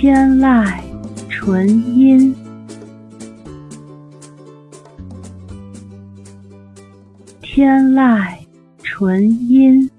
天籁纯音，天籁纯音。